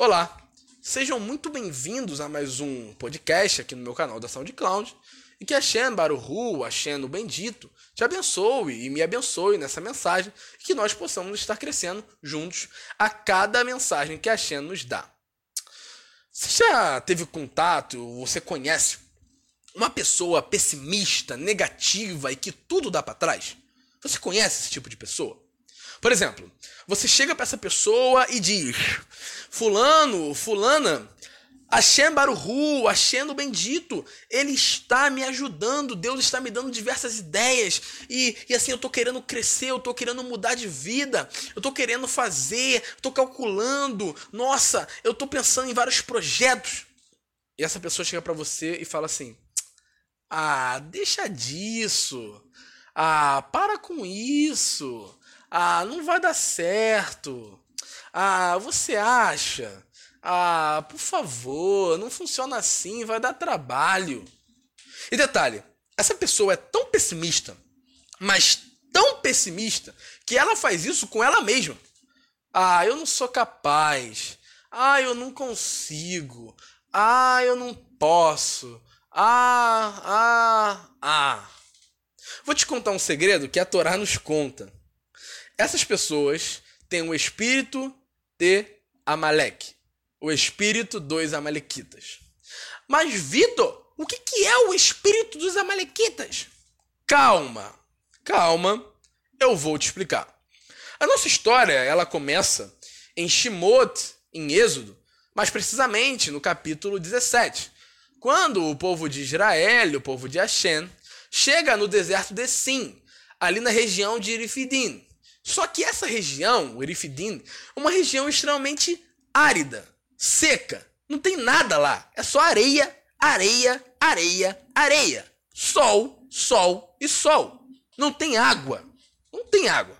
Olá, sejam muito bem-vindos a mais um podcast aqui no meu canal da SoundCloud e que Hashem Baruhu, Hashem o Bendito, te abençoe e me abençoe nessa mensagem e que nós possamos estar crescendo juntos a cada mensagem que Hashem nos dá. Você já teve contato, você conhece uma pessoa pessimista, negativa e que tudo dá para trás? Você conhece esse tipo de pessoa? Por exemplo, você chega para essa pessoa e diz: Fulano, Fulana, Hashem Baruhu, Hashem bendito, ele está me ajudando, Deus está me dando diversas ideias, e, e assim eu tô querendo crescer, eu tô querendo mudar de vida, eu tô querendo fazer, tô calculando, nossa, eu tô pensando em vários projetos. E essa pessoa chega para você e fala assim: Ah, deixa disso, ah, para com isso. Ah, não vai dar certo. Ah, você acha? Ah, por favor, não funciona assim, vai dar trabalho. E detalhe, essa pessoa é tão pessimista, mas tão pessimista, que ela faz isso com ela mesma. Ah, eu não sou capaz. Ah, eu não consigo. Ah, eu não posso. Ah, ah, ah. Vou te contar um segredo que a Torá nos conta. Essas pessoas têm o espírito de Amaleque, o espírito dos Amalequitas. Mas, Vitor, o que, é o espírito dos Amalequitas? Calma, calma, eu vou te explicar. A nossa história ela começa em Shimot, em Êxodo, mais precisamente no capítulo 17, quando o povo de Israel, o povo de Hashem, chega no deserto de Sim, ali na região de Irifidim. Só que essa região, o Erifidim, é uma região extremamente árida, seca. Não tem nada lá. É só areia, areia, areia, areia. Sol, sol e sol. Não tem água. Não tem água.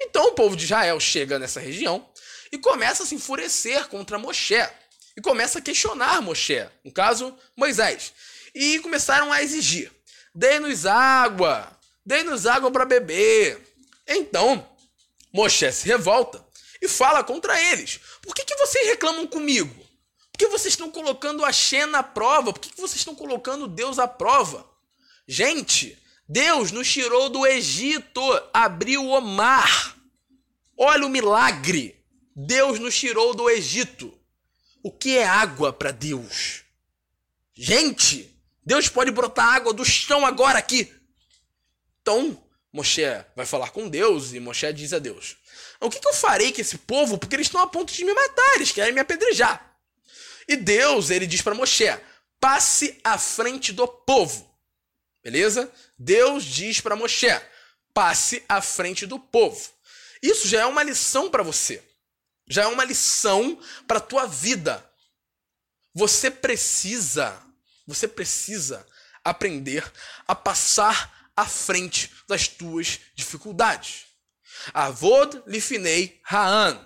Então o povo de Israel chega nessa região e começa a se enfurecer contra Moshe. E começa a questionar Moshe, no caso, Moisés. E começaram a exigir: dê-nos água, dê-nos água para beber. Então, Moshe se revolta e fala contra eles. Por que, que vocês reclamam comigo? Por que vocês estão colocando a Xena à prova? Por que, que vocês estão colocando Deus à prova? Gente, Deus nos tirou do Egito, abriu o mar. Olha o milagre. Deus nos tirou do Egito. O que é água para Deus? Gente, Deus pode brotar água do chão agora aqui. Então, Moshe vai falar com Deus e Moshe diz a Deus: O que, que eu farei com esse povo? Porque eles estão a ponto de me matar, eles querem me apedrejar. E Deus, ele diz para Moshe: Passe à frente do povo. Beleza? Deus diz para Moshe: Passe à frente do povo. Isso já é uma lição para você. Já é uma lição para tua vida. Você precisa, você precisa aprender a passar à frente das tuas dificuldades. Avod lifinei Ra'an.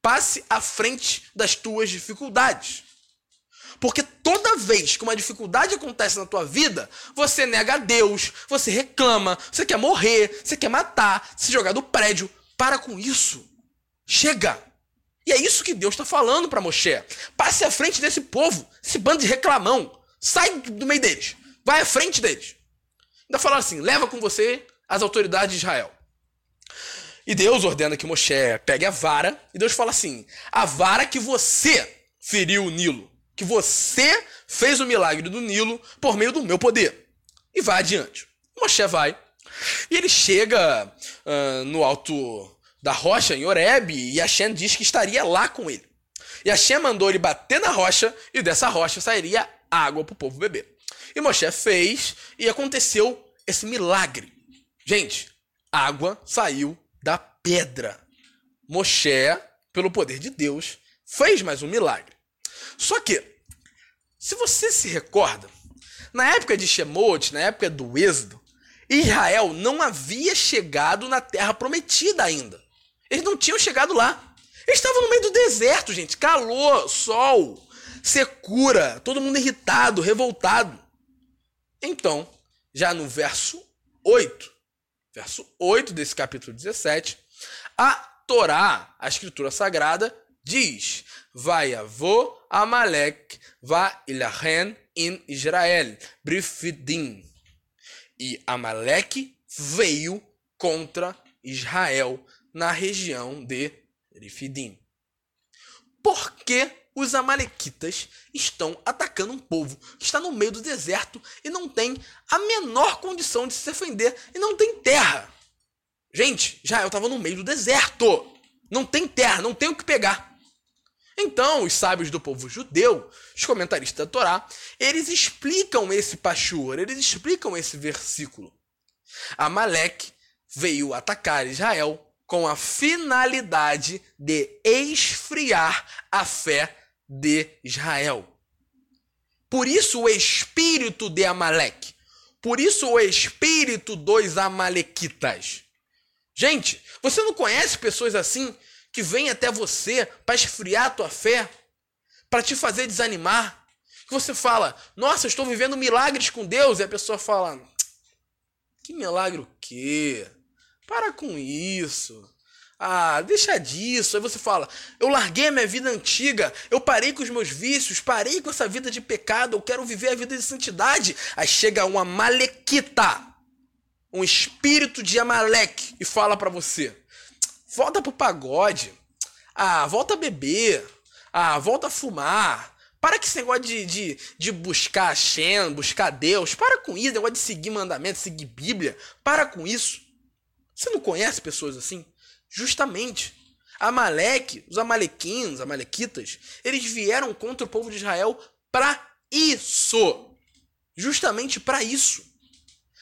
Passe à frente das tuas dificuldades. Porque toda vez que uma dificuldade acontece na tua vida, você nega a Deus, você reclama, você quer morrer, você quer matar, se jogar do prédio. Para com isso. Chega. E é isso que Deus está falando para Moshe. Passe à frente desse povo, esse bando de reclamão. Sai do meio deles. Vai à frente deles. Ainda falaram assim: leva com você as autoridades de Israel. E Deus ordena que Moshe pegue a vara, e Deus fala assim: a vara que você feriu o Nilo, que você fez o milagre do Nilo por meio do meu poder. E vai adiante. Moshe vai, e ele chega uh, no alto da rocha, em Oreb, e Hashem diz que estaria lá com ele. E Hashem mandou ele bater na rocha, e dessa rocha sairia água para o povo beber. E Moshe fez e aconteceu esse milagre. Gente, água saiu da pedra. Moshe, pelo poder de Deus, fez mais um milagre. Só que, se você se recorda, na época de Shemot, na época do Êxodo, Israel não havia chegado na terra prometida ainda. Eles não tinham chegado lá. Eles estavam no meio do deserto, gente. Calor, sol, secura, todo mundo irritado, revoltado. Então, já no verso 8, verso 8 desse capítulo 17, a Torá, a escritura sagrada, diz: Vai avô Amalek va ilahen in Israel, Brifidim. E Amalek veio contra Israel na região de Brifidim. Por que os amalequitas estão atacando um povo que está no meio do deserto e não tem a menor condição de se defender e não tem terra? Gente, Israel estava no meio do deserto. Não tem terra, não tem o que pegar. Então, os sábios do povo judeu, os comentaristas da Torá, eles explicam esse pachur, eles explicam esse versículo. Amaleque veio atacar Israel com a finalidade de esfriar a fé de Israel. Por isso o espírito de Amaleque. Por isso o espírito dos amalequitas. Gente, você não conhece pessoas assim que vêm até você para esfriar a tua fé, para te fazer desanimar? Que você fala, nossa, estou vivendo milagres com Deus, e a pessoa fala, que milagre o quê? Para com isso. Ah, deixa disso. Aí você fala: eu larguei a minha vida antiga, eu parei com os meus vícios, parei com essa vida de pecado, eu quero viver a vida de santidade. Aí chega uma malequita, um espírito de Amaleque, e fala para você: volta pro pagode. Ah, volta a beber. Ah, volta a fumar. Para com esse negócio de, de, de buscar Shem, buscar Deus. Para com isso, negócio de seguir mandamentos, seguir Bíblia. Para com isso. Você não conhece pessoas assim? Justamente. Amaleque, os amalequinos, amalequitas, eles vieram contra o povo de Israel para isso. Justamente para isso.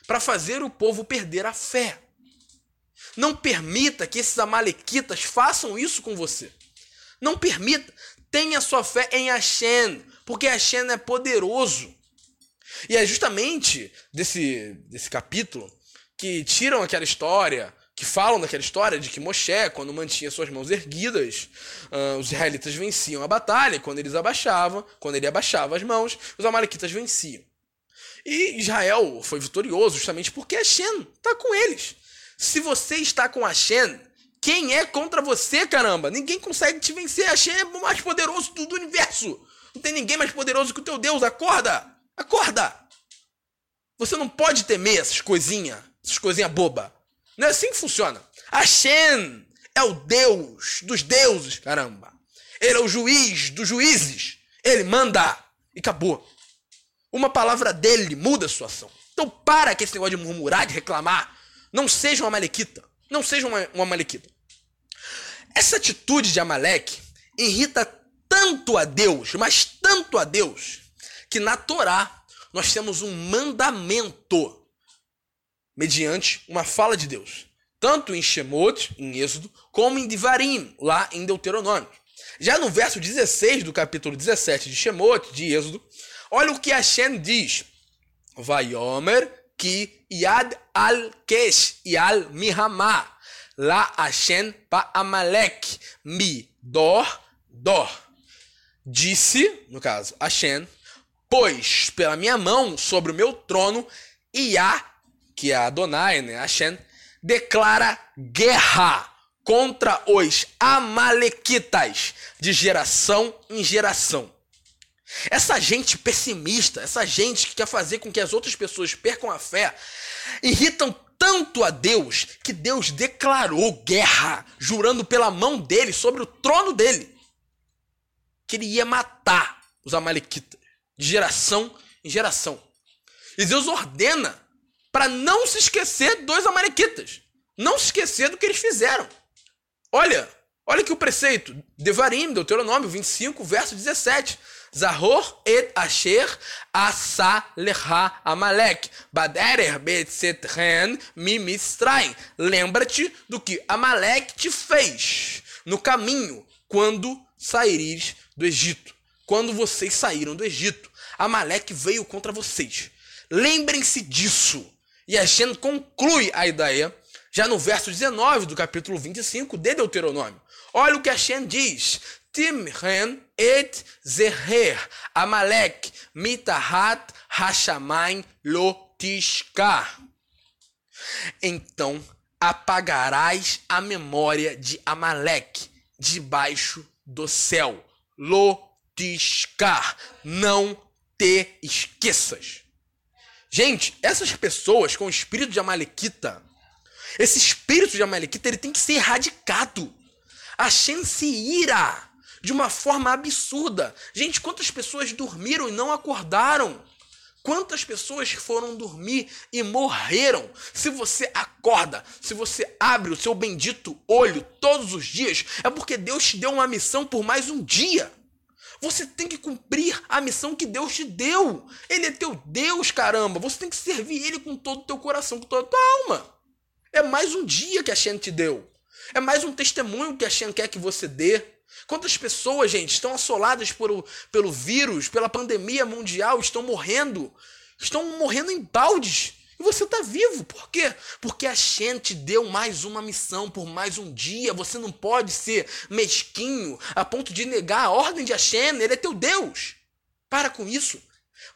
Para fazer o povo perder a fé. Não permita que esses amalequitas façam isso com você. Não permita. Tenha sua fé em Hashem, porque Hashem é poderoso. E é justamente desse, desse capítulo que tiram aquela história, que falam daquela história de que Moshe, quando mantinha suas mãos erguidas, uh, os israelitas venciam a batalha, quando eles abaixavam, quando ele abaixava as mãos, os amalequitas venciam. E Israel foi vitorioso justamente porque Hashem está com eles. Se você está com Hashem, quem é contra você, caramba? Ninguém consegue te vencer. Hashem é o mais poderoso do universo. Não tem ninguém mais poderoso que o teu Deus. Acorda! Acorda! Você não pode temer essas coisinhas essas coisinhas boba. Não é assim que funciona. Hashem é o Deus dos deuses, caramba. Ele é o juiz dos juízes. Ele manda e acabou. Uma palavra dele muda a situação. Então para com esse negócio de murmurar, de reclamar. Não seja uma malequita. Não seja uma, uma malequita. Essa atitude de Amaleque irrita tanto a Deus, mas tanto a Deus, que na Torá nós temos um mandamento mediante uma fala de Deus, tanto em Shemot, em Êxodo, como em Divarim, lá em Deuteronômio. Já no verso 16 do capítulo 17 de Shemot, de Êxodo, olha o que Hashem diz. Vayomer ki yad al kesh yal mihamah la Hashem pa amalek mi dor dor. Disse, no caso, Hashem, pois pela minha mão sobre o meu trono Iá que é Adonai, né, Hashem, declara guerra contra os amalequitas de geração em geração. Essa gente pessimista, essa gente que quer fazer com que as outras pessoas percam a fé, irritam tanto a Deus que Deus declarou guerra, jurando pela mão dele sobre o trono dele, que ele ia matar os amalequitas de geração em geração. E Deus ordena para não se esquecer dos amalequitas. Não se esquecer do que eles fizeram. Olha, olha aqui o preceito. Devarim, Deuteronômio 25, verso 17. Zahor et asher asa leha amalek. Baderer betzetren mimistraim. Lembra-te do que Amalek te fez no caminho quando saíres do Egito. Quando vocês saíram do Egito. Amalek veio contra vocês. Lembrem-se disso. E Hashem conclui a ideia já no verso 19 do capítulo 25 de Deuteronômio. Olha o que Hashem diz. Timren et zeher amalek mitahat hashamayim lotishkar. Então apagarás a memória de Amaleque debaixo do céu. Lotiscar. Não te esqueças. Gente, essas pessoas com o espírito de Amalequita, esse espírito de Amalequita, ele tem que ser erradicado. A chance ira de uma forma absurda. Gente, quantas pessoas dormiram e não acordaram? Quantas pessoas foram dormir e morreram? Se você acorda, se você abre o seu bendito olho todos os dias, é porque Deus te deu uma missão por mais um dia. Você tem que cumprir a missão que Deus te deu. Ele é teu Deus, caramba. Você tem que servir Ele com todo o teu coração, com toda a tua alma. É mais um dia que a Shen te deu. É mais um testemunho que a Shen quer que você dê. Quantas pessoas, gente, estão assoladas por, pelo vírus, pela pandemia mundial, estão morrendo, estão morrendo em baldes. E você está vivo. Por quê? Porque a Shen te deu mais uma missão por mais um dia. Você não pode ser mesquinho a ponto de negar a ordem de Hashem. Ele é teu Deus. Para com isso.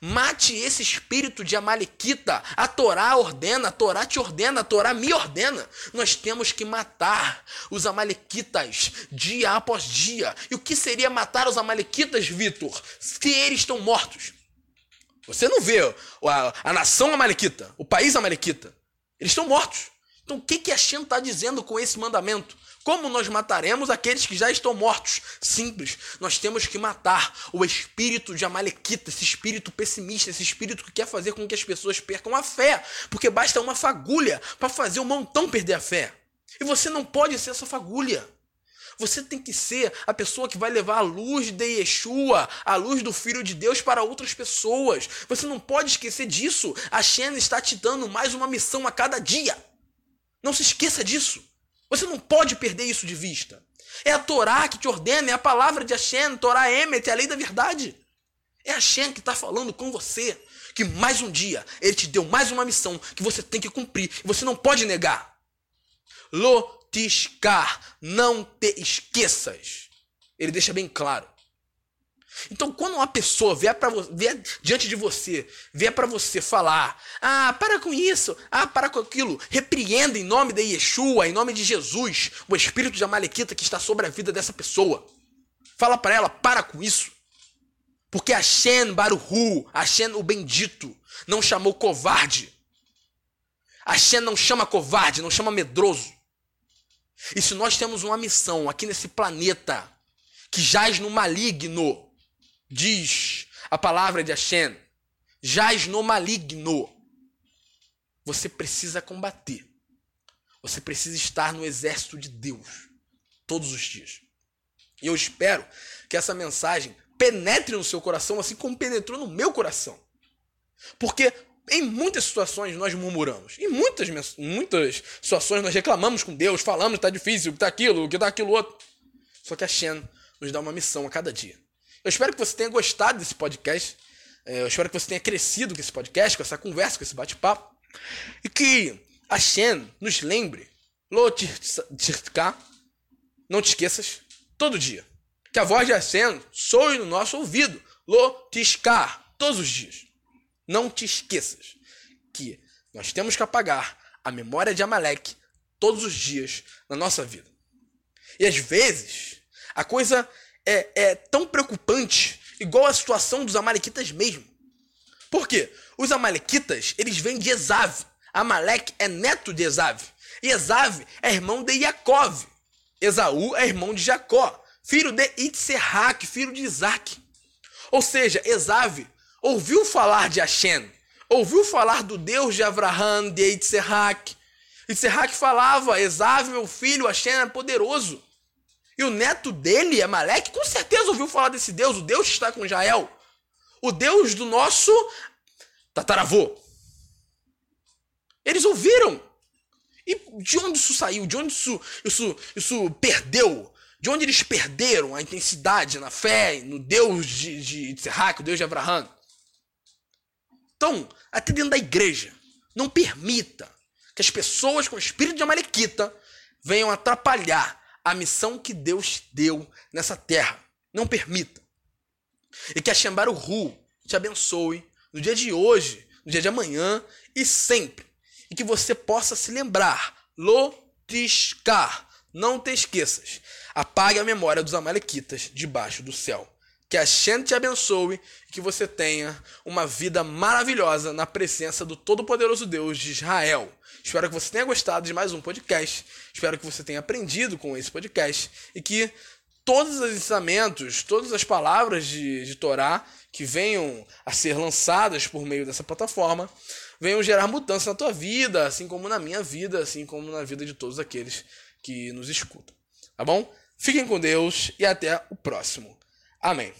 Mate esse espírito de Amalequita. A Torá ordena, a Torá te ordena, a Torá me ordena. Nós temos que matar os Amalequitas dia após dia. E o que seria matar os Amalequitas, Vitor, se eles estão mortos? Você não vê a, a nação Amalequita, o país Amalequita. Eles estão mortos. Então o que, que a Shem está dizendo com esse mandamento? Como nós mataremos aqueles que já estão mortos? Simples. Nós temos que matar o espírito de Amalequita, esse espírito pessimista, esse espírito que quer fazer com que as pessoas percam a fé. Porque basta uma fagulha para fazer um montão perder a fé. E você não pode ser essa fagulha. Você tem que ser a pessoa que vai levar a luz de Yeshua, a luz do Filho de Deus para outras pessoas. Você não pode esquecer disso. A Shen está te dando mais uma missão a cada dia. Não se esqueça disso. Você não pode perder isso de vista. É a Torá que te ordena, é a palavra de Hashem, Torá Emet, é a lei da verdade. É Hashem que está falando com você. Que mais um dia ele te deu mais uma missão que você tem que cumprir você não pode negar. Lotiscar, não te esqueças. Ele deixa bem claro. Então, quando uma pessoa vier, pra, vier diante de você, vier para você falar: Ah, para com isso, ah, para com aquilo, repreenda em nome de Yeshua, em nome de Jesus, o espírito de Amalequita que está sobre a vida dessa pessoa. Fala para ela: para com isso. Porque Hashem Baruhu, Hashem o bendito, não chamou covarde. Hashem não chama covarde, não chama medroso. E se nós temos uma missão aqui nesse planeta que jaz no maligno, diz a palavra de Hashem, jaz no maligno. Você precisa combater. Você precisa estar no exército de Deus todos os dias. E eu espero que essa mensagem penetre no seu coração assim como penetrou no meu coração. Porque em muitas situações nós murmuramos. Em muitas, muitas situações nós reclamamos com Deus, falamos que está difícil, que está aquilo, que está aquilo outro. Só que a Shen nos dá uma missão a cada dia. Eu espero que você tenha gostado desse podcast. É, eu espero que você tenha crescido com esse podcast, com essa conversa, com esse bate-papo. E que a Shen nos lembre, Lotirka, não te esqueças, todo dia. Que a voz de Hashem soe no nosso ouvido. Lotiscar, todos os dias. Não te esqueças que nós temos que apagar a memória de Amalek todos os dias na nossa vida. E às vezes, a coisa é, é tão preocupante, igual a situação dos amalequitas mesmo. Por quê? Os amalequitas, eles vêm de Esav. Amalek é neto de Esav. E Esav é irmão de Yaakov. Esaú é irmão de Jacó, filho de Itzerrak, filho de Isaac. Ou seja, Esav ouviu falar de Hashem, ouviu falar do Deus de Abraham, de Itzerrak. Itzerrak falava, Esav, meu filho, Hashem é poderoso. E o neto dele, Amaleque, com certeza ouviu falar desse Deus, o Deus que está com Jael. O Deus do nosso tataravô. Eles ouviram. E de onde isso saiu? De onde isso, isso, isso perdeu? De onde eles perderam a intensidade na fé, no Deus de, de, Serraque, o Deus de Abraão? Então, até dentro da igreja, não permita que as pessoas com o espírito de Amalequita venham atrapalhar a missão que Deus deu nessa terra. Não permita. E que a Shembaru Ru te abençoe no dia de hoje, no dia de amanhã e sempre. E que você possa se lembrar, Lotiscar, não te esqueças. Apague a memória dos Amalequitas debaixo do céu. Que a Shem te abençoe e que você tenha uma vida maravilhosa na presença do Todo-Poderoso Deus de Israel. Espero que você tenha gostado de mais um podcast. Espero que você tenha aprendido com esse podcast e que todos os ensinamentos, todas as palavras de, de Torá que venham a ser lançadas por meio dessa plataforma venham gerar mudança na tua vida, assim como na minha vida, assim como na vida de todos aqueles que nos escutam. Tá bom? Fiquem com Deus e até o próximo. Amén.